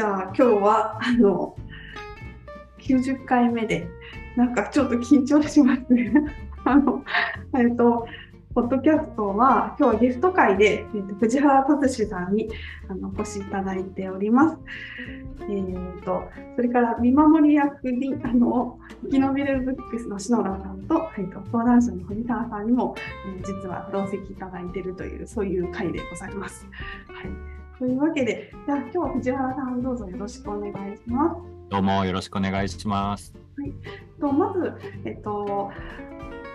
じゃあ今日はあの90回目でなんかちょっと緊張しますね。あのえっとポッドキャストは今日はゲスト会で、えー、と藤原達さんにあのお越しいただいております。えーと、それから見守り役にあの生き延びるブックスの篠田さんと,、えーと、相談者の堀川さんにも、えー、実は同席いただいているというそういう会でございます。はい、というわけでじゃあ今日は藤原さんどうぞよろしくお願いします。どうもよろしくお願いします。はい、とまず、えっと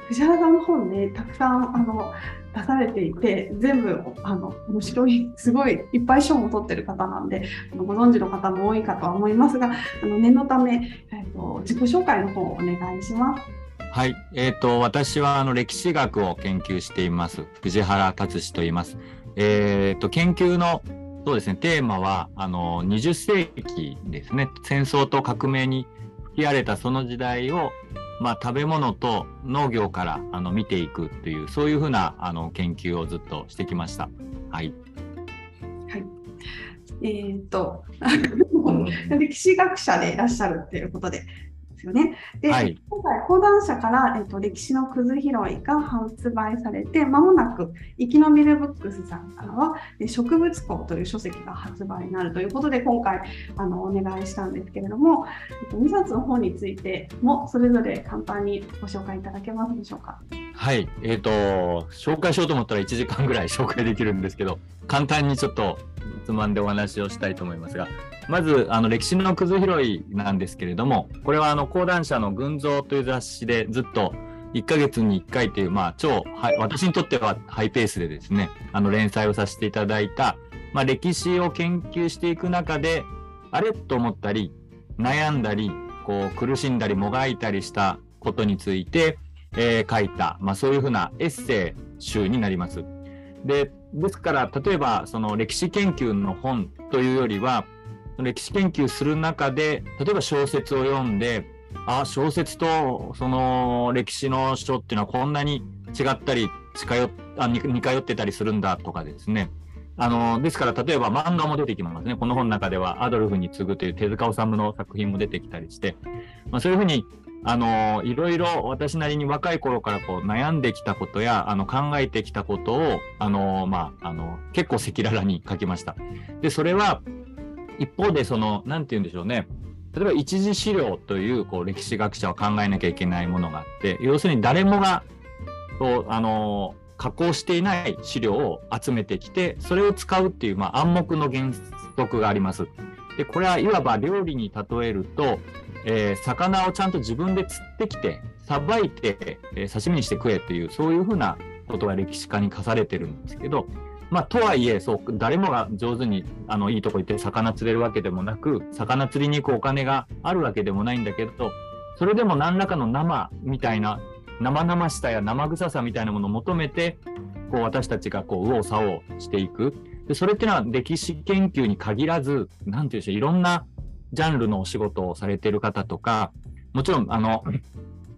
藤原さんの本ね、たくさんあの出されていて、全部あの面白い、すごいいっぱい賞も取ってる方なんで、あのご存知の方も多いかとは思いますが、あの念のため、えーと、自己紹介の方をお願いします。はい、えーと、私はあの歴史学を研究しています、藤原達史と言います。えーと、研究のそうですね、テーマはあの20世紀ですね、戦争と革命に吹き荒れたその時代をまあ、食べ物と農業からあの見ていくっていうそういうふうなあの研究をずっとしてきました。はい。はい。えー、っと歴史学者でいらっしゃるっていうことでですよね。で、はい、今回講談社から、えっと、歴史のくず拾いが発売されて、まもなく生き延びるブックスさんからは、植物庫という書籍が発売になるということで、今回あのお願いしたんですけれども、えっと、2冊の本についてもそれぞれ簡単にご紹介いただけますでしょうか？はい、えっ、ー、と、紹介しようと思ったら1時間ぐらい紹介できるんですけど、簡単にちょっとつまんでお話をしたいと思いますが、まずあの歴史のくず拾いなんですけれども、これはあの講談社の群像という雑誌でずっと1ヶ月に1回という、まあ、超、私にとってはハイペースでですね、あの連載をさせていただいた、まあ、歴史を研究していく中で、あれと思ったり、悩んだり、こう苦しんだりもがいたりしたことについて、えー、書いた、まあ、そういうふうなエッセイ集になります。でですから例えばその歴史研究の本というよりは歴史研究する中で例えば小説を読んであ小説とその歴史の書っていうのはこんなに違ったり近寄あ似通ってたりするんだとかですね。あのですから例えば漫画も出てきますね。この本の中ではアドルフに次ぐという手塚治虫の作品も出てきたりして、まあ、そういうふうにあのいろいろ私なりに若い頃からこう悩んできたことやあの考えてきたことをあの、まあ、あの結構赤裸々に書きました。でそれは一方でその何て言うんでしょうね例えば一次資料というこう歴史学者は考えなきゃいけないものがあって要するに誰もがこうあの加工していない資料を集めてきてそれを使うっていう、まあ、暗黙の原則があります。でこれはいわば料理に例えると、えー、魚をちゃんと自分で釣ってきてさばいて、えー、刺身にして食えっていうそういうふうなことが歴史家に課されてるんですけどまあ、とはいえそう誰もが上手にあのいいとこ行って魚釣れるわけでもなく魚釣りに行くお金があるわけでもないんだけどそれでも何らかの生みたいな生々しさや生臭さみたいなものを求めてこう私たちがこう右往左往していく。でそれっていうのは歴史研究に限らず何て言うんでしょういろんなジャンルのお仕事をされてる方とかもちろんあの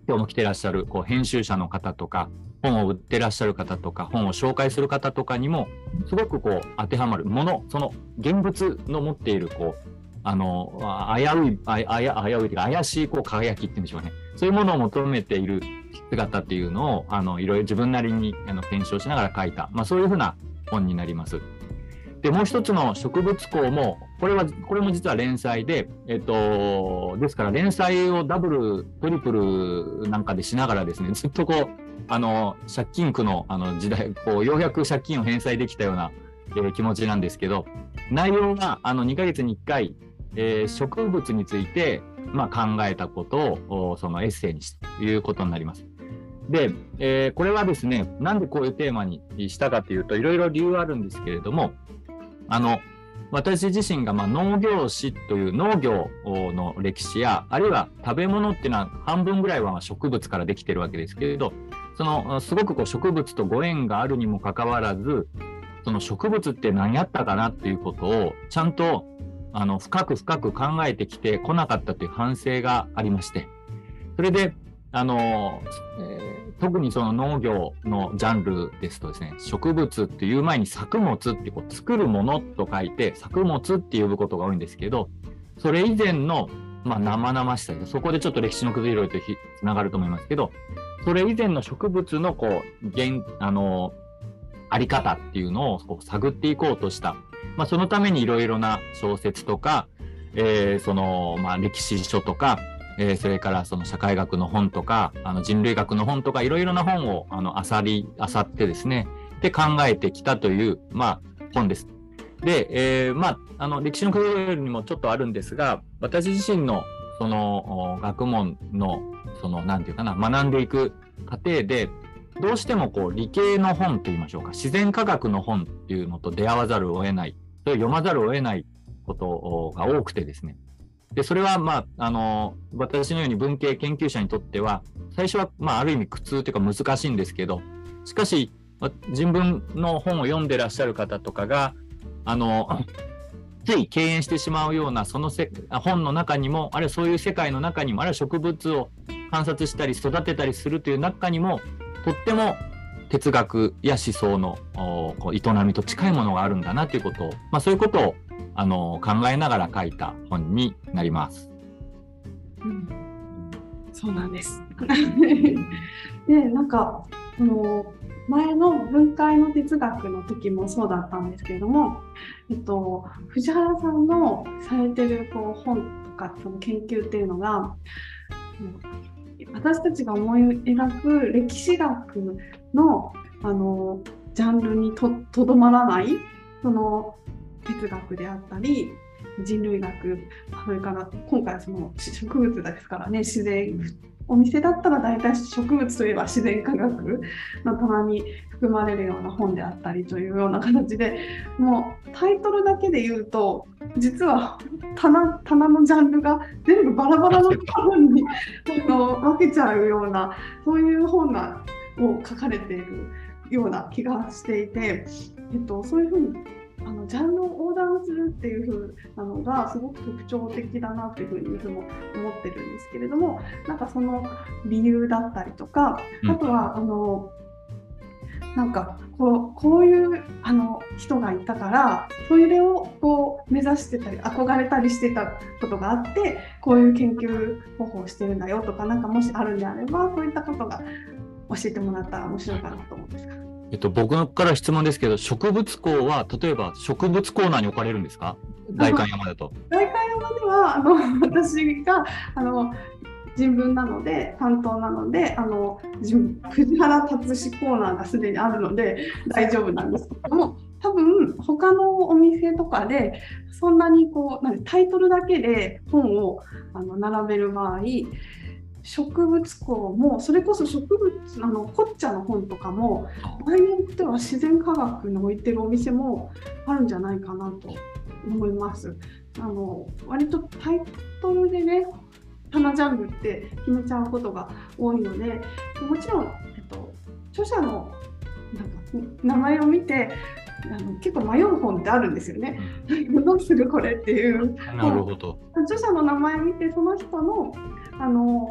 今日も来てらっしゃるこう編集者の方とか本を売ってらっしゃる方とか本を紹介する方とかにもすごくこう当てはまるものその現物の持っているこうあの危ういあや危ういというか怪しいこう輝きっていうんでしょうねそういうものを求めている姿っていうのをあのいろいろ自分なりにあの検証しながら書いた、まあ、そういうふうな本になります。でもう一つの植物項もこれはこれも実は連載で、えっと、ですから連載をダブルトリプルなんかでしながらですねずっとこうあの借金苦のあの時代こうようやく借金を返済できたような、えー、気持ちなんですけど内容があの2ヶ月に1回、えー、植物について、まあ、考えたことをそのエッセイにしたということになります。で、えー、これはですねなんでこういうテーマにしたかというといろいろ理由あるんですけれどもあの私自身がま農業史という農業の歴史やあるいは食べ物っていうのは半分ぐらいは植物からできてるわけですけれどそのすごくこう植物とご縁があるにもかかわらずその植物って何やったかなっていうことをちゃんとあの深く深く考えてきてこなかったという反省がありまして。それであの、え、特にその農業のジャンルですとですね、植物っていう前に作物ってこう作るものと書いて作物って呼ぶことが多いんですけど、それ以前のまあ、生々しさで、そこでちょっと歴史の崩れいとつながると思いますけど、それ以前の植物のこう、現、あの、あり方っていうのをこう探っていこうとした。まあ、そのためにいろいろな小説とか、えー、その、まあ、歴史書とか、えー、それからその社会学の本とか、あの人類学の本とか、いろいろな本を、あの、あさり、あさってですね、で考えてきたという、まあ、本です。で、えー、まあ、あの、歴史のクーにもちょっとあるんですが、私自身の、その、学問の、その、なんていうかな、学んでいく過程で、どうしてもこう理系の本といいましょうか、自然科学の本っていうのと出会わざるを得ない、それ読まざるを得ないことが多くてですね。で、それはまあ、あの、私のように文系研究者にとっては、最初はまあ、ある意味苦痛というか難しいんですけど、しかし、人文の本を読んでらっしゃる方とかが、あの、つい敬遠してしまうようなそのせ本の中にもあるいはそういう世界の中にもあるいは植物を観察したり育てたりするという中にもとっても哲学や思想の営みと近いものがあるんだなということを、まあ、そういうことをあの考えながら書いた本になります。うん、そうなんです。でなんかあの前の分解の哲学の時もそうだったんですけれども、えっと、藤原さんのされてるこう本とかその研究っていうのが私たちが思い描く歴史学のあのジャンルにとどまらないその哲学であったり人類学それから今回はその植物ですからね自然お店だったら大体植物といえば自然科学の棚に含まれるような本であったりというような形でもうタイトルだけで言うと実は棚棚のジャンルが全部バラバラの本に分けちゃうようなそういう本がを書かれているような気がしていて、えっと、そういうふうにあのジャンルを横断するっていう風なのがすごく特徴的だなっていうふうにいつも思ってるんですけれどもなんかその理由だったりとかあとはあのなんかこうこういうあの人がいたからそれをこう目指してたり憧れたりしてたことがあってこういう研究方法をしてるんだよとか何かもしあるんであればそういったことが教えてもらったら面白いかなと思うんですが。えっと、僕から質問ですけど、植物工は例えば植物コーナーに置かれるんですか？大観山だと。大観山ではあの私があの人文なので担当なのであの藤原達史コーナーがすでにあるので大丈夫なんですけども多分他のお店とかでそんなにこうなんタイトルだけで本をあの並べる場合植物工もそれこそ植物あのコッチャの本とかも場合によっては自然科学に置いてるお店もあるんじゃないかなと思います。あの割とタイトルでね棚ジャンルって決めちゃうことが多いのでもちろん、えっと、著者のなんか名前を見てあの結構迷う本ってあるんですよね。どうするこれっていう。なるほど。著者の名前を見てその人のあの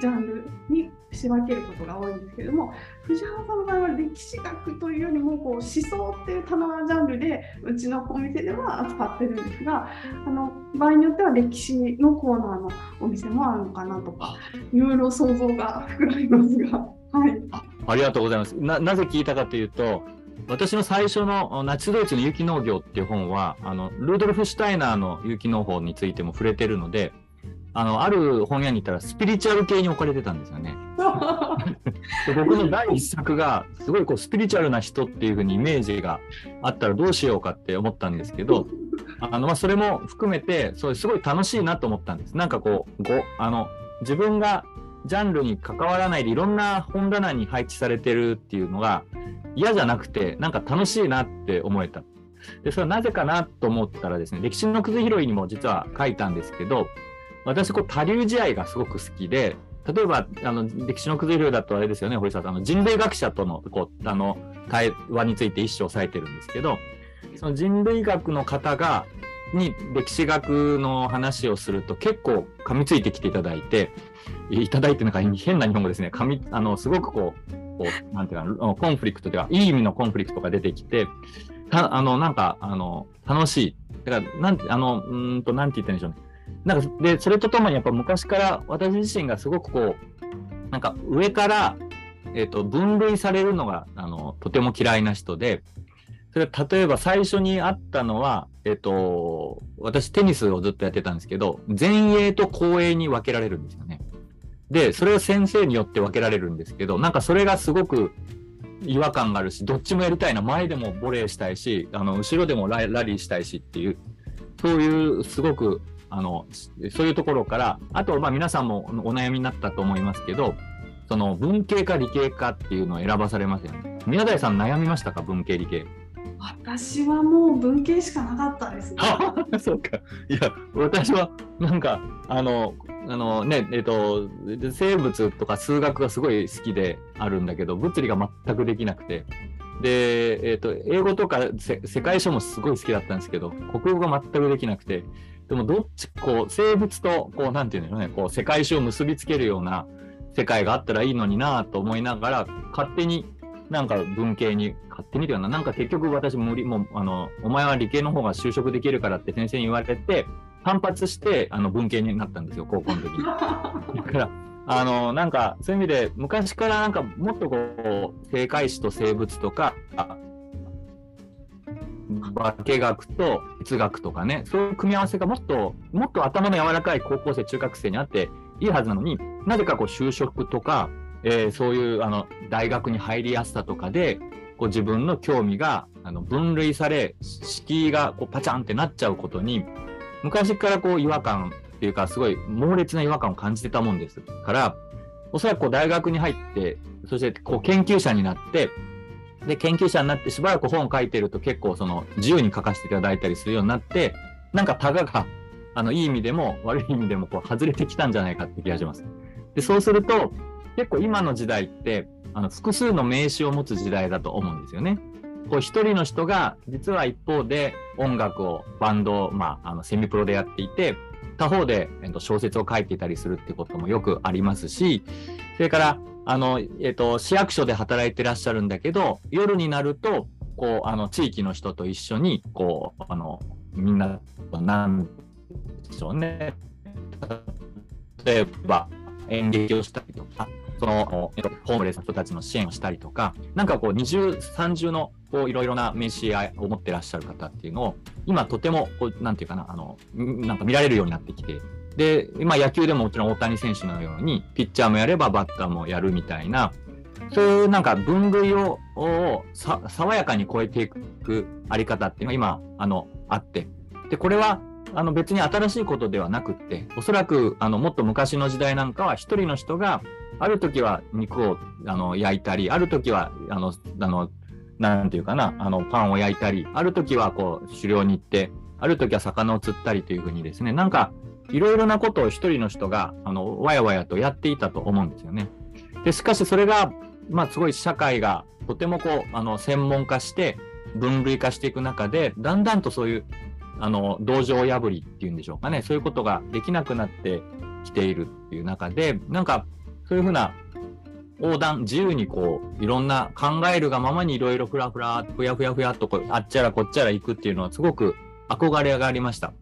ジャンルに仕分けることが多いんですけれども藤原さんの場合は歴史学というよりもこう思想っていう棚ジャンルでうちのお店では扱ってるんですがあの場合によっては歴史のコーナーのお店もあるのかなとかいろいろ想像が膨らみますが、はい、あありがとうございます。ななぜ聞いたかというと私の最初のナチスドイツの有機農業っていう本はあのルードルフ・シュタイナーの有機農法についても触れてるのであの、ある本屋に行ったらスピリチュアル系に置かれてたんですよね。僕の第一作が、すごいこうスピリチュアルな人っていうふうにイメージがあったらどうしようかって思ったんですけど、あの、まあ、それも含めて、それすごい楽しいなと思ったんです。なんかこう、ご、あの、自分がジャンルに関わらないでいろんな本棚に配置されてるっていうのが嫌じゃなくて、なんか楽しいなって思えた。で、それはなぜかなと思ったらですね、歴史のくず拾いにも実は書いたんですけど、私、こう、多流試合がすごく好きで、例えば、あの、歴史の崩れだとあれですよね、堀沢さん、あの、人類学者との、こう、あの、対話について一生抑えてるんですけど、その人類学の方が、に歴史学の話をすると結構噛みついてきていただいて、いただいてなんか変な日本語ですね。噛み、あの、すごくこう、こう、なんていうか、コンフリクトでは、いい意味のコンフリクトが出てきて、た、あの、なんか、あの、楽しい。だから、なん、あの、うんと、なんて言ったんでしょうね。なんか、で、それとともにやっぱ昔から私自身がすごくこう、なんか上から、え、ー、と、分類されるのが、あの、とても嫌いな人で、それ例えば最初にあったのは、えっ、ー、と、私テニスをずっとやってたんですけど、前衛と後衛に分けられるんですよね。で、それを先生によって分けられるんですけど、なんかそれがすごく違和感があるし、どっちもやりたいな。前でもボレーしたいし、あの、後ろでもラリーしたいしっていう、そういうすごく、あの、そういうところから、あと、まあ皆さんもお悩みになったと思いますけど、その文系か理系かっていうのを選ばされますよね。宮台さん悩みましたか？文系理系。私はもう文系しかなかったですね。そうか。いや、私はなんか、あの、あのね、えっ、と、生物とか数学がすごい好きであるんだけど、物理が全くできなくて。で、えっ、と、英語とか世界書もすごい好きだったんですけど、国語が全くできなくて、でもどっち、こう、生物と、こう、なんていうんでしょうね、こう、世界史を結びつけるような世界があったらいいのになと思いながら、勝手になんか文系に、勝手にというかな、なんか結局私無理、もう、あの、お前は理系の方が就職できるからって先生に言われて、反発して、あの、文系になったんですよ、高校の時に。だから、あの、なんか、そういう意味で、昔からなんか、もっとこう、正解史と生物とか、化学と哲学とかね、そういう組み合わせがもっと、もっと頭の柔らかい高校生、中学生にあっていいはずなのに、なぜかこう就職とか、えー、そういうあの大学に入りやすさとかでこう自分の興味があの分類され敷居がこうパチャンってなっちゃうことに昔からこう違和感っていうかすごい猛烈な違和感を感じてたもんですからおそらくこう大学に入ってそしてこう研究者になってで研究者になってしばらく本を書いてると結構その自由に書かせていただいたりするようになってなんかタガがあのいい意味でも悪い意味でもこう外れてきたんじゃないかって気がします。でそうすると結構今の時代ってあの複数の名詞を持つ時代だと思うんですよね。こう一人の人が実は一方で音楽をバンド、まあ、あのセミプロでやっていて他方で、えっと、小説を書いていたりするってこともよくありますしそれからあの、えっと、市役所で働いてらっしゃるんだけど夜になるとこうあの地域の人と一緒にこうあのみんななんでしょうね。例えば演劇をしたりとかその、えっと、ホームレスの人たちの支援をしたりとか、なんかこう二重、三重のこういろいろな名刺を持ってらっしゃる方っていうのを、今とてもこう、なんていうかな、あの、なんか見られるようになってきて、で、今野球でももちろん大谷選手のように、ピッチャーもやればバッターもやるみたいな、そういうなんか分類をを爽やかに超えていくあり方っていうのが今、あの、あって。で、これはあの別に新しいことではなくって、おそらくあのもっと昔の時代なんかは一人の人がある時は肉をあの焼いたり、ある時はあの、あの、なんていうかな、あのパンを焼いたり、ある時はこう狩猟に行って、ある時は魚を釣ったりというふうにですね、なんかいろいろなことを一人の人があのわやわやとやっていたと思うんですよね。でしかしそれが、まあ、すごい社会がとてもこうあの専門化して分類化していく中でだんだんとそういうあの、道場破りっていうんでしょうかね、そういうことができなくなってきているっていう中で、なんか、そういうふうな横断、自由にこう、いろんな考えるがままにいろいろふらふら、ふやふやふやっとこう、あっちゃらこっちゃら行くっていうのはすごく憧れがありました。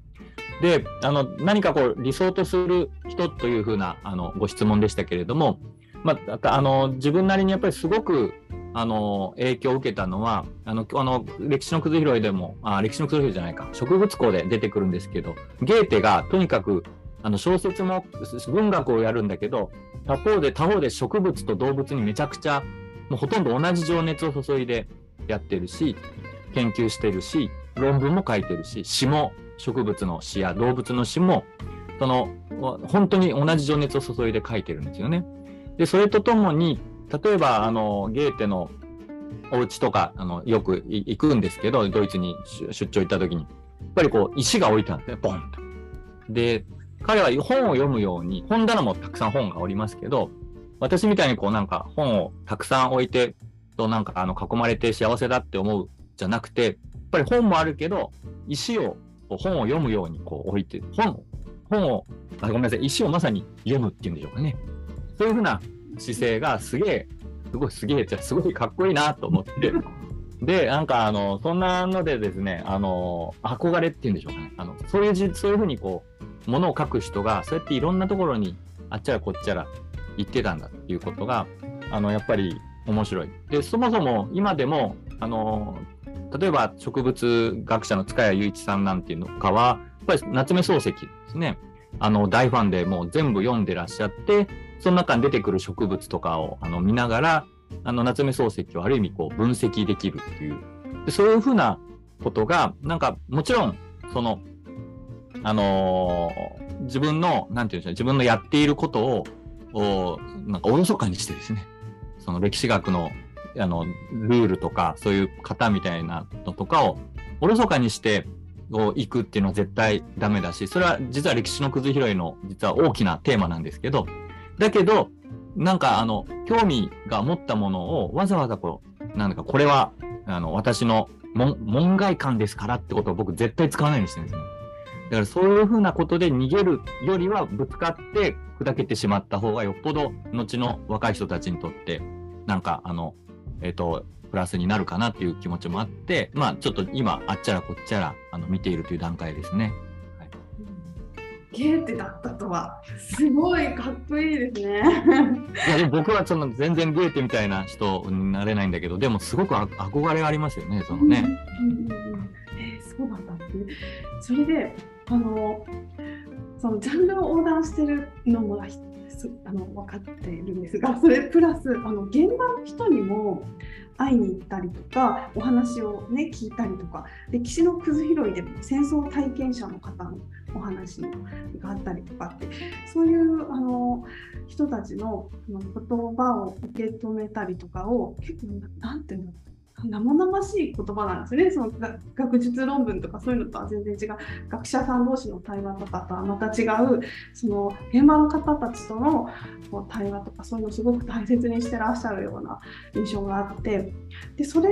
で、あの、何かこう、理想とする人というふうな、あの、ご質問でしたけれども、まあ、あの、自分なりにやっぱりすごく、あの影響を受けたのはあのあの歴史のくず拾いでもあ歴史のくず拾いじゃないか植物校で出てくるんですけどゲーテがとにかくあの小説も文学をやるんだけど他方で他方で植物と動物にめちゃくちゃもうほとんど同じ情熱を注いでやってるし研究してるし論文も書いてるし詩も植物の詩や動物の詩もその本当に同じ情熱を注いで書いてるんですよね。でそれとともに例えば、あの、ゲーテのお家とか、あの、よく行くんですけど、ドイツに出張行った時に、やっぱりこう、石が置いてあるんですね、ボンと。で、彼は本を読むように、本棚もたくさん本がおりますけど、私みたいにこうなんか本をたくさん置いて、となんかあの囲まれて幸せだって思うじゃなくて、やっぱり本もあるけど、石を本を読むようにこう置いて、本本をあ、ごめんなさい、石をまさに読むっていうんでしょうかね。そういうふうな姿勢がすげえ、すごいすげえ、じゃすごいかっこいいなと思って。で、なんかあの、そんなのでですね、あの、憧れっていうんでしょうかね。あの、そういうじ、そういうふうにこう、ものを書く人が、そうやっていろんなところにあっちゃらこっちゃら行ってたんだっていうことが、あの、やっぱり面白い。で、そもそも今でも、あの、例えば植物学者の塚谷雄一さんなんていうのかは、やっぱり夏目漱石ですね。あの、大ファンでもう全部読んでらっしゃって、その中に出てくる植物とかをあの見ながら、あの、夏目漱石をある意味こう分析できるっていう。でそういうふうなことが、なんかもちろん、その、あのー、自分の、なんていうんでしょう、自分のやっていることを、おなんかおろそかにしてですね、その歴史学のあのルールとか、そういう型みたいなのとかをおろそかにしてを行くっていうのは絶対ダメだし、それは実は歴史のくず拾いの実は大きなテーマなんですけど、だけど、なんかあの、興味が持ったものをわざわざこう、なんだかこれは、あの、私の門外観ですからってことを僕絶対使わないようにしてるんですね。だからそういうふうなことで逃げるよりはぶつかって砕けてしまった方がよっぽど後の若い人たちにとってなんかあのえっ、ー、とプラスになるかなっていう気持ちもあって、まあ、ちょっと今、あっちゃらこっちゃらあの見ているという段階ですね。はい、ゲーテだったとは、すごいかっこいいですね。いや、でも僕はその全然ゲーテみたいな人になれないんだけど、でもすごく憧れがありますよね、そのね。うんうんうん、えー、そうなんだって。それで、あの、そのジャンルを横断してるのもあの分かっているんですが それプラスあの現場の人にも会いに行ったりとかお話を、ね、聞いたりとか歴史のくず拾いでも戦争体験者の方のお話があったりとかってそういうあの人たちの言葉を受け止めたりとかを結構何て言うんだろう。生々しい言葉なんですね。その学術論文とかそういうのとは全然違う。学者さん同士の対話とかとはまた違うその現場の方たちとのこう対話とかそういうのをすごく大切にしてらっしゃるような印象があって。でそれ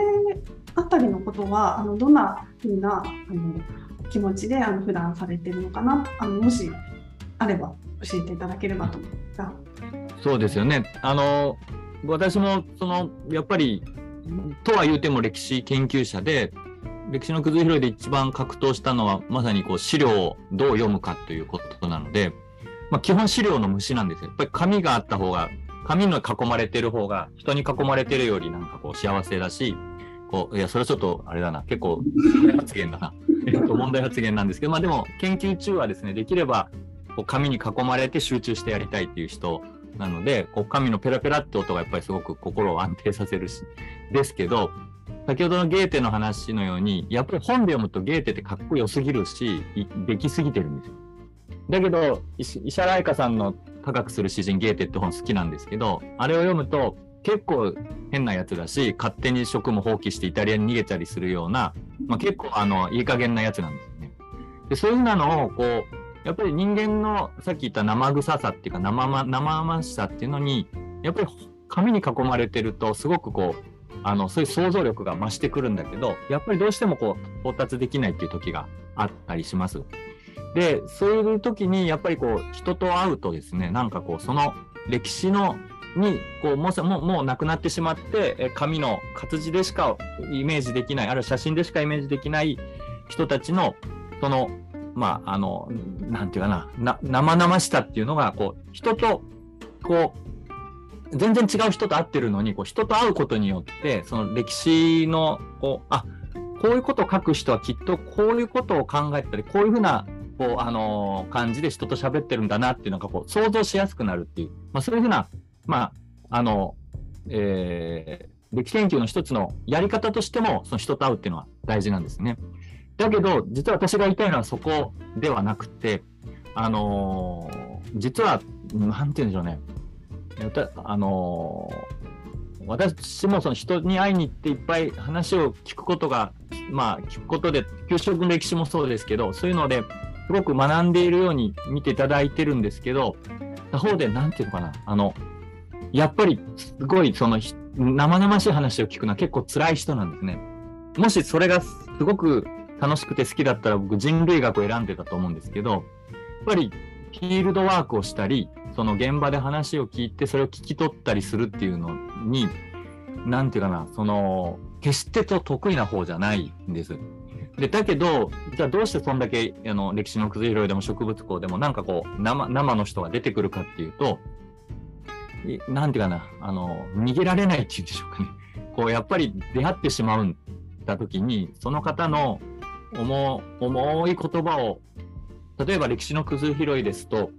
あたりのことはあのどんなふうなあの気持ちであの普段されてるのかな？あのもしあれば教えていただければと思うんですが。そうですよね。あの私もそのやっぱりとは言うても歴史研究者で、歴史の崩拾いで一番格闘したのは、まさにこう資料をどう読むかということなので、まあ、基本資料の虫なんですよ。やっぱり紙があった方が、紙の囲まれてる方が、人に囲まれてるよりなんかこう幸せだし、こういや、それはちょっとあれだな、結構問題発言だな。えっと、問題発言なんですけど、まあでも研究中はですね、できればこう紙に囲まれて集中してやりたいっていう人なので、こう紙のペラペラって音がやっぱりすごく心を安定させるし、ですけど、先ほどのゲーテの話のように、やっぱり本で読むとゲーテってかっこよすぎるし、できすぎてるんですよ。だけど、石原愛香さんの高くする詩人ゲーテって本好きなんですけど、あれを読むと結構変なやつだし、勝手に職務放棄してイタリアに逃げたりするような、まあ、結構あのいい加減なやつなんですよね。でそういうふうなのをこうやっぱり人間のさっき言った生臭さっていうか生,、ま、生々しさっていうのにやっぱり紙に囲まれてるとすごくこうあのそういう想像力が増してくるんだけどやっぱりどうしてもこう到達できないっていう時があったりします。でそういう時にやっぱりこう人と会うとですねなんかこうその歴史のにこうもうもうもうなくなってしまって紙の活字でしかイメージできないあるいは写真でしかイメージできない人たちのそのまあ、あの、なんていうかな、な生々しさっていうのが、こう、人と、こう、全然違う人と会ってるのに、こう、人と会うことによって、その歴史の、こう、あ、こういうことを書く人はきっとこういうことを考えたり、こういうふうな、こう、あのー、感じで人と喋ってるんだなっていうのが、こう、想像しやすくなるっていう、まあ、そういうふうな、まあ、あの、えー、歴史研究の一つのやり方としても、その人と会うっていうのは大事なんですね。だけど、実は私が言いたいのはそこではなくて、あのー、実は、なんて言うんでしょうね。あのー、私もその人に会いに行っていっぱい話を聞くことが、まあ、聞くことで、給食の歴史もそうですけど、そういうのですごく学んでいるように見ていただいてるんですけど、他方で、なんていうのかな、あの、やっぱりすごいその生々しい話を聞くのは結構辛い人なんですね。もしそれがすごく楽しくて好きだったら僕人類学を選んでたと思うんですけど、やっぱりフィールドワークをしたり、その現場で話を聞いてそれを聞き取ったりするっていうのに、なんていうかな、その、決してと得意な方じゃないんです。で、だけど、じゃあどうしてそんだけあの歴史の崩れ拾いでも植物校でもなんかこう生生の人が出てくるかっていうと、なんていうかな、あの、逃げられないっていうんでしょうかね。こう、やっぱり出会ってしまうんだ時に、その方の重重い言葉を、例えば歴史の崩れ拾いですと、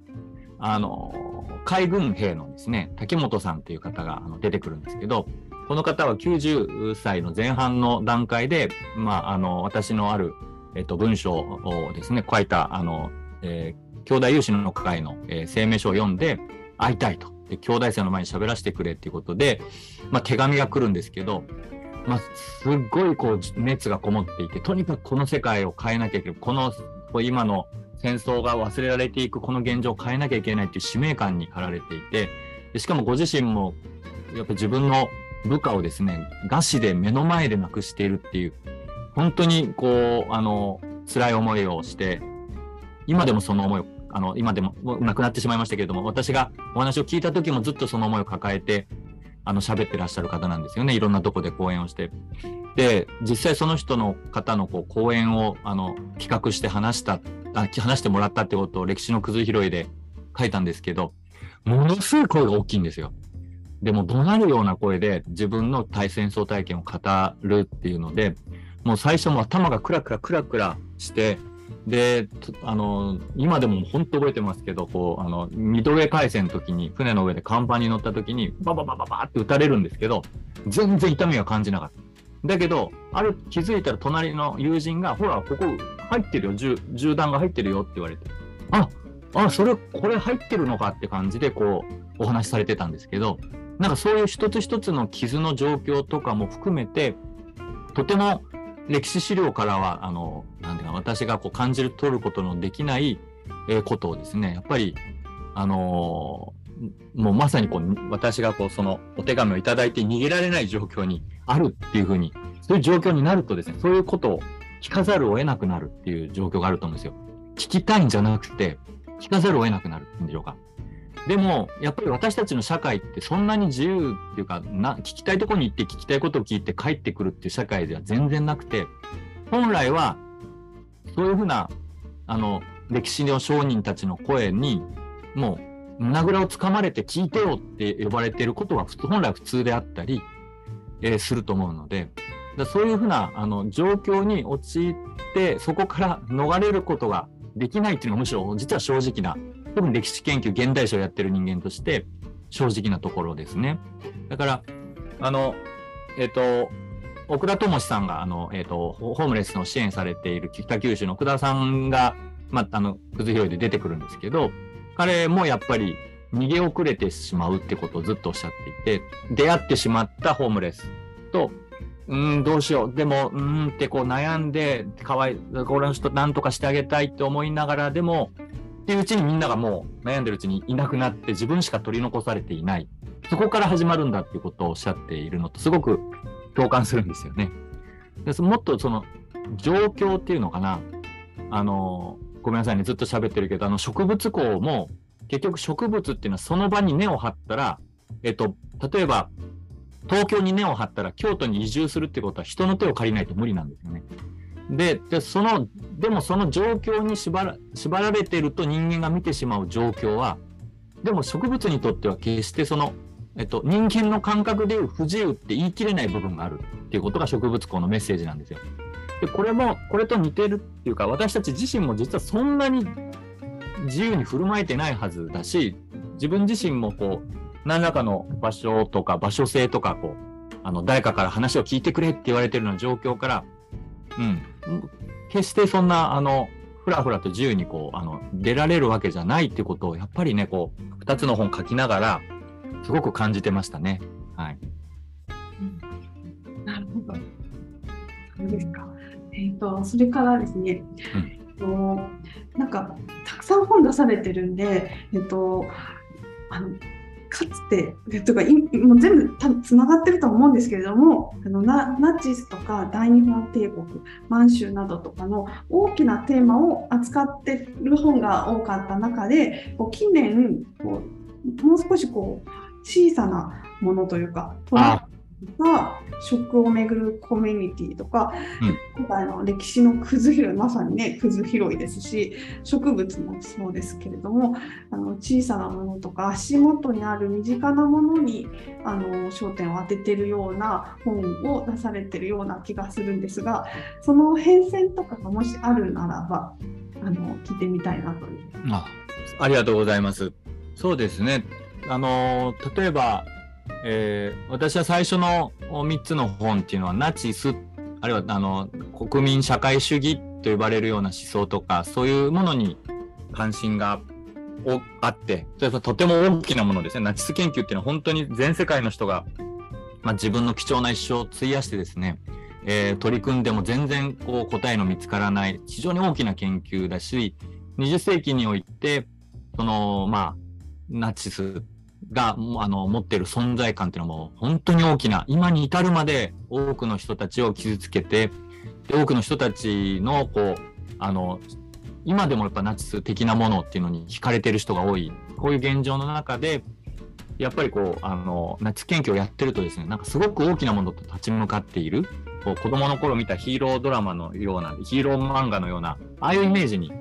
あの、海軍兵のですね、竹本さんという方が出てくるんですけど、この方は90歳の前半の段階で、まあ、あの、私のある、えっと、文章をですね、書いた、あの、えー、兄弟有志の会の、えー、声明書を読んで、会いたいと。で、兄弟生の前に喋らせてくれっていうことで、まあ、手紙が来るんですけど、まあ、すっごいこう、熱がこもっていて、とにかくこの世界を変えなきゃいけない。この、今の戦争が忘れられていくこの現状を変えなきゃいけないっていう使命感に駆られていて、しかもご自身も、やっぱ自分の部下をですね、餓死で目の前で亡くしているっていう、本当にこう、あの、辛い思いをして、今でもその思いを、あの、今でも亡くなってしまいましたけれども、私がお話を聞いた時もずっとその思いを抱えて、あの、喋ってらっしゃる方なんですよね。いろんなとこで講演をして。で、実際その人の方のこう講演を、あの、企画して話した、あ話してもらったってことを歴史のくず拾いで書いたんですけど、ものすごい声が大きいんですよ。でも怒鳴るような声で自分の対戦争体験を語るっていうので、もう最初も頭がクラクラクラクラして、で、あの、今でも本当覚えてますけど、こう、あの、ミドウェー海戦の時に、船の上で甲板に乗った時に、バババババって撃たれるんですけど、全然痛みは感じなかった。だけど、ある、気づいたら隣の友人が、ほら、ここ入ってるよ、銃、銃弾が入ってるよって言われて、あ、あ、それ、これ入ってるのかって感じで、こう、お話しされてたんですけど、なんかそういう一つ一つの傷の状況とかも含めて、とても歴史資料からは、あの、なんていうか、私がこう感じる、取ることのできない、えことをですね、やっぱり、あのー、もうまさにこう、私がこう、そのお手紙をいただいて逃げられない状況にあるっていうふうに、そういう状況になるとですね、そういうことを聞かざるを得なくなるっていう状況があると思うんですよ。聞きたいんじゃなくて、聞かざるを得なくなるっていうんでしょうか。でも、やっぱり私たちの社会ってそんなに自由っていうか、な聞きたいところに行って聞きたいことを聞いて帰ってくるっていう社会では全然なくて、本来は、そういうふうな、あの、歴史の商人たちの声に、もう、胸ぐらをつかまれて聞いてよって呼ばれていることは、本来普通であったり、えー、すると思うので、だそういうふうな、あの、状況に陥って、そこから逃れることができないっていうのがむしろ実は正直な特に歴史研究、現代史をやってる人間として、正直なところですね。だから、あの、えっ、と、奥田智さんが、あの、えっ、ー、と、ホームレスの支援されている北九州の奥田さんが、まあ、あの、くず拾いで出てくるんですけど、彼もやっぱり逃げ遅れてしまうってことをずっとおっしゃっていて、出会ってしまったホームレスと、うん、どうしよう。でも、うんってこう悩んで、かわい、この人なんとかしてあげたいって思いながらでも、っていううちにみんながもう悩んでるうちにいなくなって自分しか取り残されていない。そこから始まるんだっていうことをおっしゃっているのとすごく共感するんですよね。でもっとその状況っていうのかな。あの、ごめんなさいね、ずっと喋ってるけど、あの植物校も結局植物っていうのはその場に根を張ったら、えっと、例えば東京に根を張ったら京都に移住するってことは人の手を借りないと無理なんですよね。ででそのでもその状況に縛ら縛られてると人間が見てしまう状況はでも植物にとっては決してその、えっと、人間の感覚でいう不自由って言い切れない部分があるっていうことが植物校のメッセージなんですよ。でこれもこれと似てるっていうか私たち自身も実はそんなに自由に振る舞えてないはずだし自分自身もこう何らかの場所とか場所性とかこうあの誰かから話を聞いてくれって言われてるような状況からうん、決してそんなあのふらふらと自由にこうあの出られるわけじゃないってことをやっぱりねこう2つの本書きながらすごく感じてましたね。はい、うん、なるほど。そうですか。えっ、ー、とそれからですね、うん、なんかたくさん本出されてるんで、えっ、ー、とあのかつて、とかもう全部つながってると思うんですけれどもあのナナチスとか大日本帝国満州などとかの大きなテーマを扱ってる本が多かった中でこう近年こうもう少しこう小さなものというかが食をめぐるコミュニティとか、うん、今回の歴史のくず拾いまさにねくず拾いですし植物もそうですけれどもあの小さなものとか足元にある身近なものにあの焦点を当ててるような本を出されてるような気がするんですがその変遷とかがもしあるならばあの聞いてみたいなという。あありがとうございます。そうですね。あの例えばえー、私は最初の3つの本っていうのはナチスあるいはあの国民社会主義と呼ばれるような思想とかそういうものに関心があってそれはとても大きなものですね。ナチス研究っていうのは本当に全世界の人が、まあ、自分の貴重な一生を費やしてですね、えー、取り組んでも全然こう答えの見つからない非常に大きな研究だし20世紀においてそのまあナチスがあの持ってる存在感っていうのも本当に大きな今に至るまで多くの人たちを傷つけて多くの人たちのこうあの今でもやっぱナチス的なものっていうのに惹かれてる人が多い。こういう現状の中でやっぱりこうあのナチス研究をやってるとですねなんかすごく大きなものと立ち向かっている。こう子供の頃見たヒーロードラマのようなヒーロー漫画のようなああいうイメージに、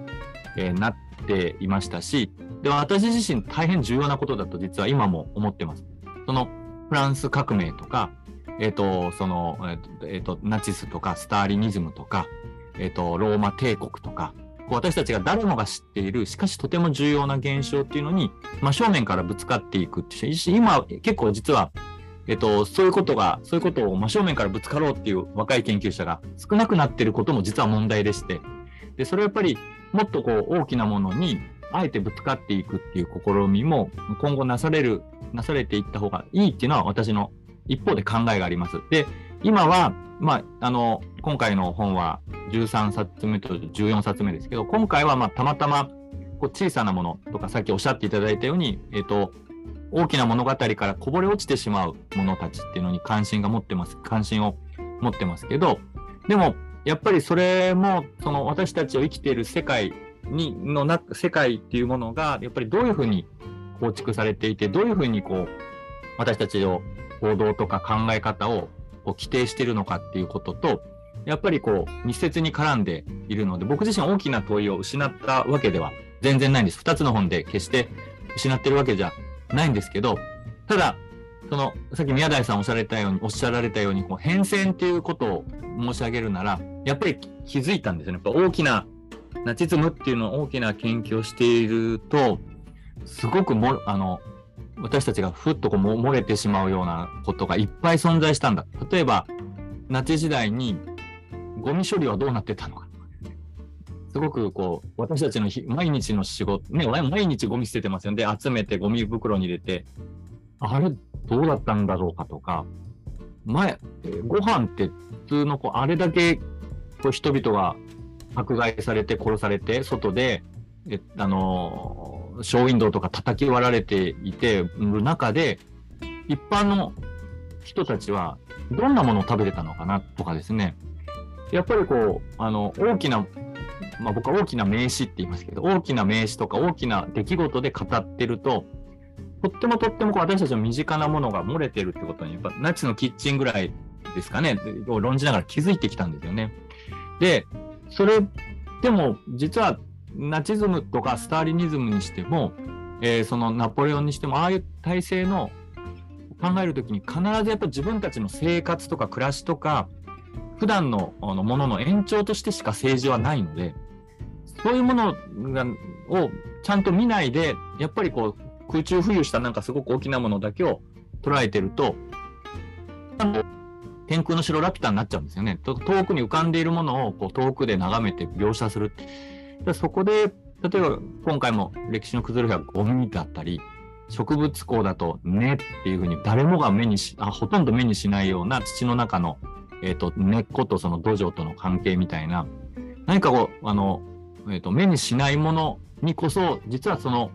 えー、なっていましたしで私自身大変重要なことだと実は今も思ってます。そのフランス革命とか、えっ、ー、と、その、えっ、ー、と、ナチスとかスターリニズムとか、えっ、と、ローマ帝国とか、私たちが誰もが知っている、しかしとても重要な現象っていうのに、真正面からぶつかっていくっていう、今結構実は、えっと、そういうことが、そういうことを真正面からぶつかろうっていう若い研究者が少なくなっていることも実は問題でして、で、それはやっぱりもっとこう大きなものにあえてぶつかっていくっていう試みも今後なされる、なされていった方がいいっていうのは私の一方で考えがあります。で、今は、まあ、あの、今回の本は13冊目と14冊目ですけど、今回はまあたまたまこう小さなものとかさっきおっしゃっていただいたように、えっ、ー、と、大きな物語からこぼれ落ちてしまうものたちっていうのに関心が持ってます、関心を持ってますけど、でも、やっぱりそれも、その私たちを生きている世界にのな世界っていうものがやっぱりどういうふうに構築されていてどういうふうにこう私たちの行動とか考え方をこう規定しているのかっていうこととやっぱりこう密接に絡んでいるので僕自身大きな問いを失ったわけでは全然ないんです。2つの本で決して失ってるわけじゃないんですけどただそのさっき宮台さんおっしゃられたようにおっしゃられたようにこう変遷っていうことを申し上げるならやっぱり気づいたんですよね。やっぱ大きなナチズムっていうのを大きな研究をしていると、すごくもあの私たちがふっとこう漏れてしまうようなことがいっぱい存在したんだ。例えば、ナチ時代にゴミ処理はどうなってたのか。すごくこう、私たちの毎日の仕事、ね、毎日ゴミ捨ててますよね。で、集めてゴミ袋に入れて、あれ、どうだったんだろうかとか、前、ご飯って普通のこう、あれだけこう人々が迫害されて殺されて外でえあのショーウィンドウとか叩き割られていてる中で一般の人たちはどんなものを食べてたのかなとかですね。やっぱりこうあの大きなまあ、僕は大きな名詞って言いますけど大きな名詞とか大きな出来事で語ってるととってもとってもこう私たちの身近なものが漏れてるってことにやっぱナチのキッチンぐらいですかねを論じながら気づいてきたんですよね。でそれでも実はナチズムとかスターリニズムにしても、えー、そのナポレオンにしてもああいう体制の考える時に必ずやっぱ自分たちの生活とか暮らしとか普段のあのものの延長としてしか政治はないのでそういうものをちゃんと見ないでやっぱりこう空中浮遊したなんかすごく大きなものだけを捉えてると天空の城ラピュタになっちゃうんですよね。遠くに浮かんでいるものをこう遠くで眺めて描写する。そこで、例えば今回も歴史の崩れがゴミだったり、植物工だと根っていうふうに誰もが目にしあ、ほとんど目にしないような土の中の、えーと、根っことその土壌との関係みたいな、何かこう、あの、えーと、目にしないものにこそ、実はその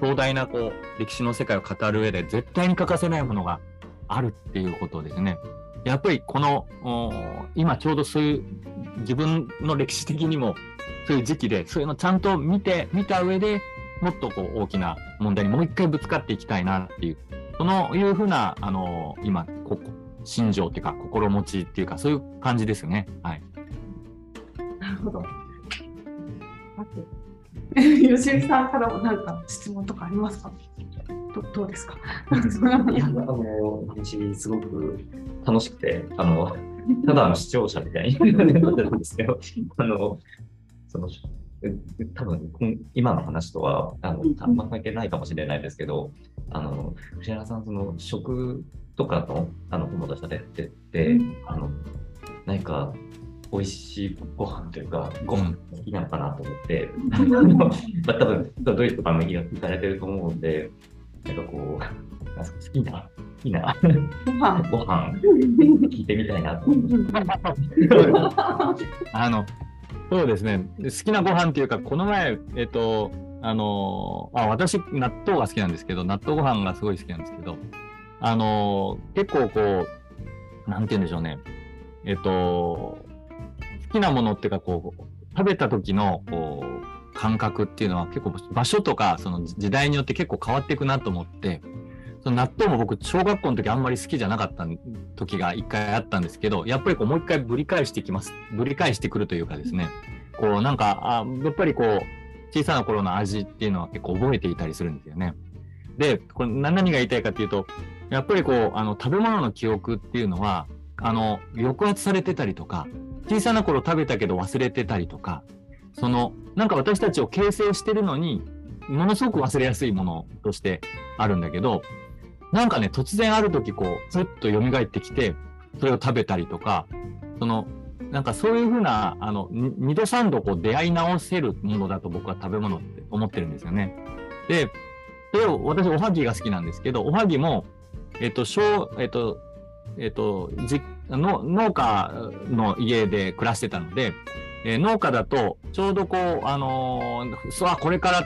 壮大なこう歴史の世界を語る上で絶対に欠かせないものがあるっていうことですね。やっぱりこの今ちょうどそういう自分の歴史的にもそういう時期でそういうのちゃんと見て見た上でもっとこう大きな問題にもう一回ぶつかっていきたいなっていうそのいうふうなあの今こ心情っていうか心持ちっていうかそういう感じですね。はい。なるほど。吉井さんからも何か質問とかありますか？どどうですか？いやあの話すごく楽しくてあのただの視聴者みたいになってるんですけど あのその多分今の話とはあのあんま関係ないかもしれないですけどあの藤原さんその食とかのあの友達されてて、あの何か美味しいご飯というか、ご飯好きなのかなと思って、まあ、多分ドイツとかも行かれてると思うんで、なんかこう、好きな、好きなご飯。聞いてみたいなと思いまあのそうですね、好きなご飯っていうか、この前、えっと、あのあ私、納豆が好きなんですけど、納豆ご飯がすごい好きなんですけど、あの結構こう、なんて言うんでしょうね、えっと、好きなものっていうかこう食べた時のこう感覚っていうのは結構場所とかその時代によって結構変わっていくなと思ってその納豆も僕小学校の時あんまり好きじゃなかった時が一回あったんですけどやっぱりこうもう一回ぶり返してきますぶり返してくるというかですねこうなんかあやっぱりこう小さな頃の味っていうのは結構覚えていたりするんですよね。でこれ何が言いたいかというとやっぱりこうあの食べ物の記憶っていうのはあの抑圧されてたりとか小さな頃食べたけど忘れてたりとか、その、なんか私たちを形成してるのに、ものすごく忘れやすいものとしてあるんだけど、なんかね、突然ある時こう、ずっと蘇ってきて、それを食べたりとか、その、なんかそういうふうな、あの、二度三度こう出会い直せるものだと僕は食べ物って思ってるんですよね。で、それを私おはぎが好きなんですけど、おはぎも、えっと、小、えっと、えっと、実の農家の家で暮らしてたので、えー、農家だとちょうどこう、あのー、あこれから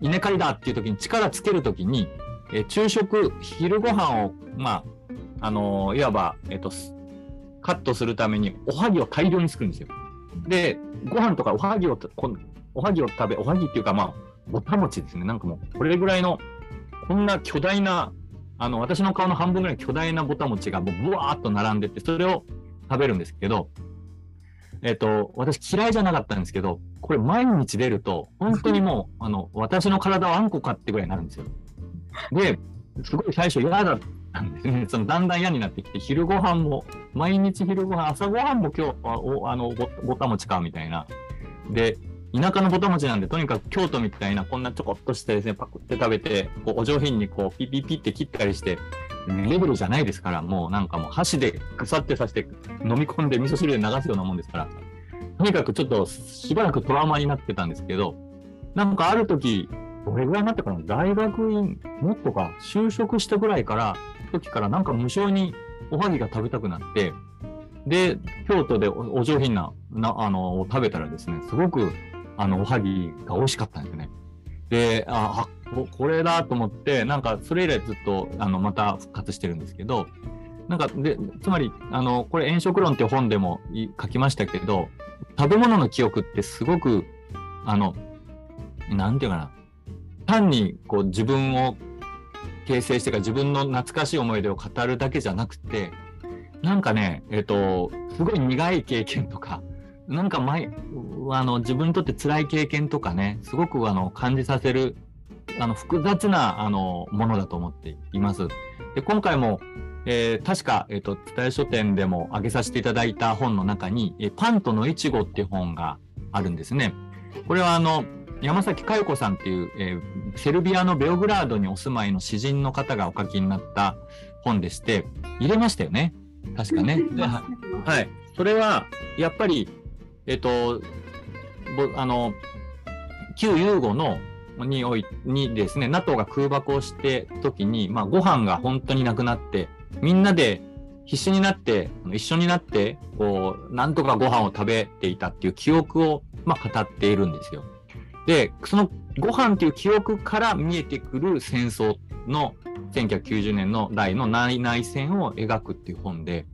稲刈りだっていう時に力つける時に、えー、昼食昼ご飯をまああのー、いわば、えっとカットするためにおはぎを大量に作るんですよ。でご飯とかおはぎをこおはぎを食べおはぎっていうかまあぼた餅ですねなんかもうこれぐらいのこんな巨大なあの、私の顔の半分ぐらい巨大なぼた餅がもうブワーっと並んでて、それを食べるんですけど、えっ、ー、と、私嫌いじゃなかったんですけど、これ毎日出ると、本当にもう、あの、私の体はあんこかってぐらいになるんですよ。で、すごい最初嫌だったんですね。そのだんだん嫌になってきて、昼ご飯も、毎日昼ご飯、朝ご飯も今日、あおあのぼ、ぼた餅かみたいな。で、田舎のぼた餅なんで、とにかく京都みたいな、こんなちょこっとしてですね、パクって食べて、こうお上品にこう、ピピピって切ったりして、レベルじゃないですから、もうなんかもう箸で腐ってさして飲み込んで味噌汁で流すようなもんですから、とにかくちょっとしばらくトラウマになってたんですけど、なんかある時、どれぐらいになってから大学院、もっとか、就職したぐらいから、時からなんか無性におはぎが食べたくなって、で、京都でお上品な、な、あの、食べたらですね、すごくあの、おはぎが美味しかったんですね。で、あ、これだと思って、なんかそれ以来ずっと、あの、また復活してるんですけど、なんか、で、つまり、あの、これ、炎色論って本でも書きましたけど、食べ物の記憶ってすごく、あの、なんていうかな、単にこう自分を形成してか自分の懐かしい思い出を語るだけじゃなくて、なんかね、えっ、と、すごい苦い経験とか、なんか前あの自分にとって辛い経験とかねすごくあの感じさせるあの複雑なあのものだと思っています。で今回も、えー、確か、えーと、伝え書店でも挙げさせていただいた本の中に「えパンとのいちご」っていう本があるんですね。これはあの山崎佳代子さんっていう、えー、セルビアのベオグラードにお住まいの詩人の方がお書きになった本でして入れましたよね確かね。はい、それはやっぱりえっと、あの、旧ユーゴのにおいにですね、NATO が空爆をして時に、まあ、ご飯が本当になくなって、みんなで必死になって、一緒になって、こう、なんとかご飯を食べていたっていう記憶を、まあ、語っているんですよ。で、そのご飯っていう記憶から見えてくる戦争の1990年の代の内内戦を描くっていう本で、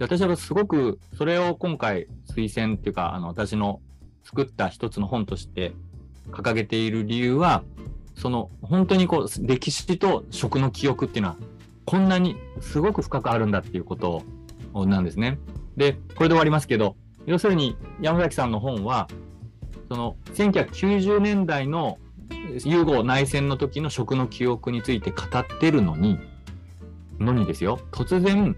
で私はすごくそれを今回推薦っていうか、あの私の作った一つの本として掲げている理由は、その本当にこう歴史と食の記憶っていうのはこんなにすごく深くあるんだっていうことなんですね。で、これで終わりますけど、要するに山崎さんの本は、その1990年代のユーゴ内戦の時の食の記憶について語ってるのに、のにですよ、突然、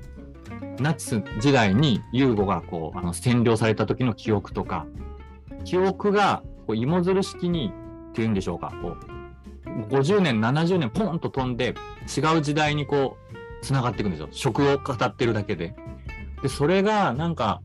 ナチス時代にユーゴがこうあの占領された時の記憶とか、記憶がこう芋づる式にっていうんでしょうか、こう50年、70年ポンと飛んで違う時代にこうつながっていくんですよ。食を語ってるだけで。で、それがなんか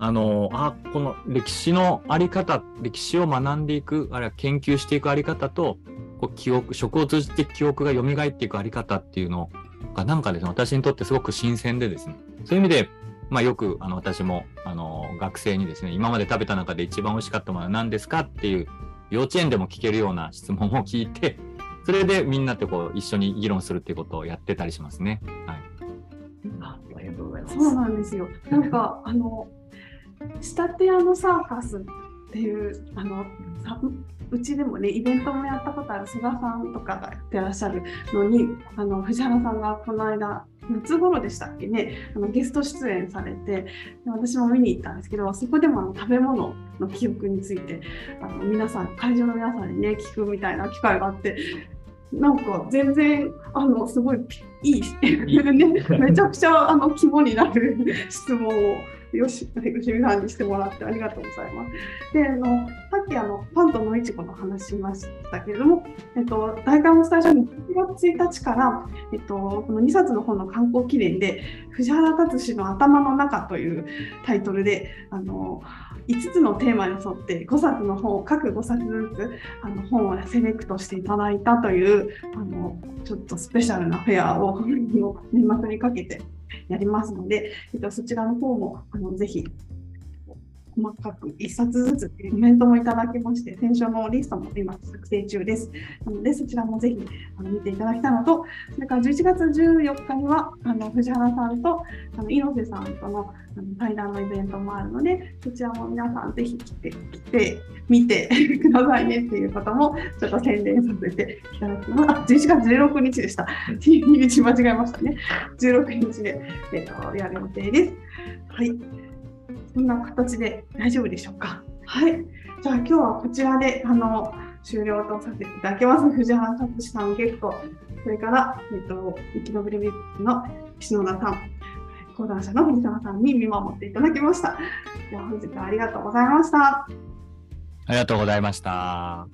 あのあこの歴史のあり方歴史を学んでいくあるいは研究していくあり方とこう記憶食を通じて記憶が蘇っていくあり方っていうのをがなんかですね私にとってすごく新鮮でですねそういう意味で、まあ、よくあの私もあの学生にですね今まで食べた中で一番美味しかったものは何ですかっていう幼稚園でも聞けるような質問を聞いて それでみんなとこう一緒に議論するっていうことをやってたりしますね。はい、あありがとうございます。そうなんですよ。なんかあの仕立て屋のサーカスっていうあのうちでもねイベントもやったことある菅さんとかがやってらっしゃるのにあの藤原さんがこの間夏頃でしたっけねあのゲスト出演されて私も見に行ったんですけどそこでもあの食べ物の記憶についてあの皆さん会場の皆さんにね聞くみたいな機会があってなんか全然あのすごいいい。ね、めちゃくちゃあの肝になる質問をよし、吉見さんにしてもらってありがとうございます。で、あの、さっきあの、パンとのいちごの話しましたけれども、えっと、大会のスタジオに1月1日から、えっと、この2冊の本の観光記念で、藤原達史の頭の中というタイトルで、あの、5つのテーマに沿って5冊の本を各5冊ずつあの本をセレクトしていただいたというあのちょっとスペシャルなフェアを 年末にかけてやりますので、えっと、そちらの方もあのぜひ細かく1冊ずつコメントもいただきまして、選書のリストも今作成中です。なので、そちらもぜひあの見ていただきたいのと、それから11月14日には、あの藤原さんとあの猪瀬さんとのあの対談のイベントもあるので、そちらも皆さんぜひ来て、来て、見てくださいねっていうことも、ちょっと宣伝させていただきます。あ、11月16日でした。日にち間違えましたね。16日で、えー、とやる予定です。はい。こんな形で大丈夫でしょうか？はい。じゃあ今日はこちらであの終了とさせていただきます。藤原達さんゲスト、それから、えっと、生き延びるビッの篠田さん、講談社の藤沢さんに見守っていただきました。では本日はありがとうございました。ありがとうございました。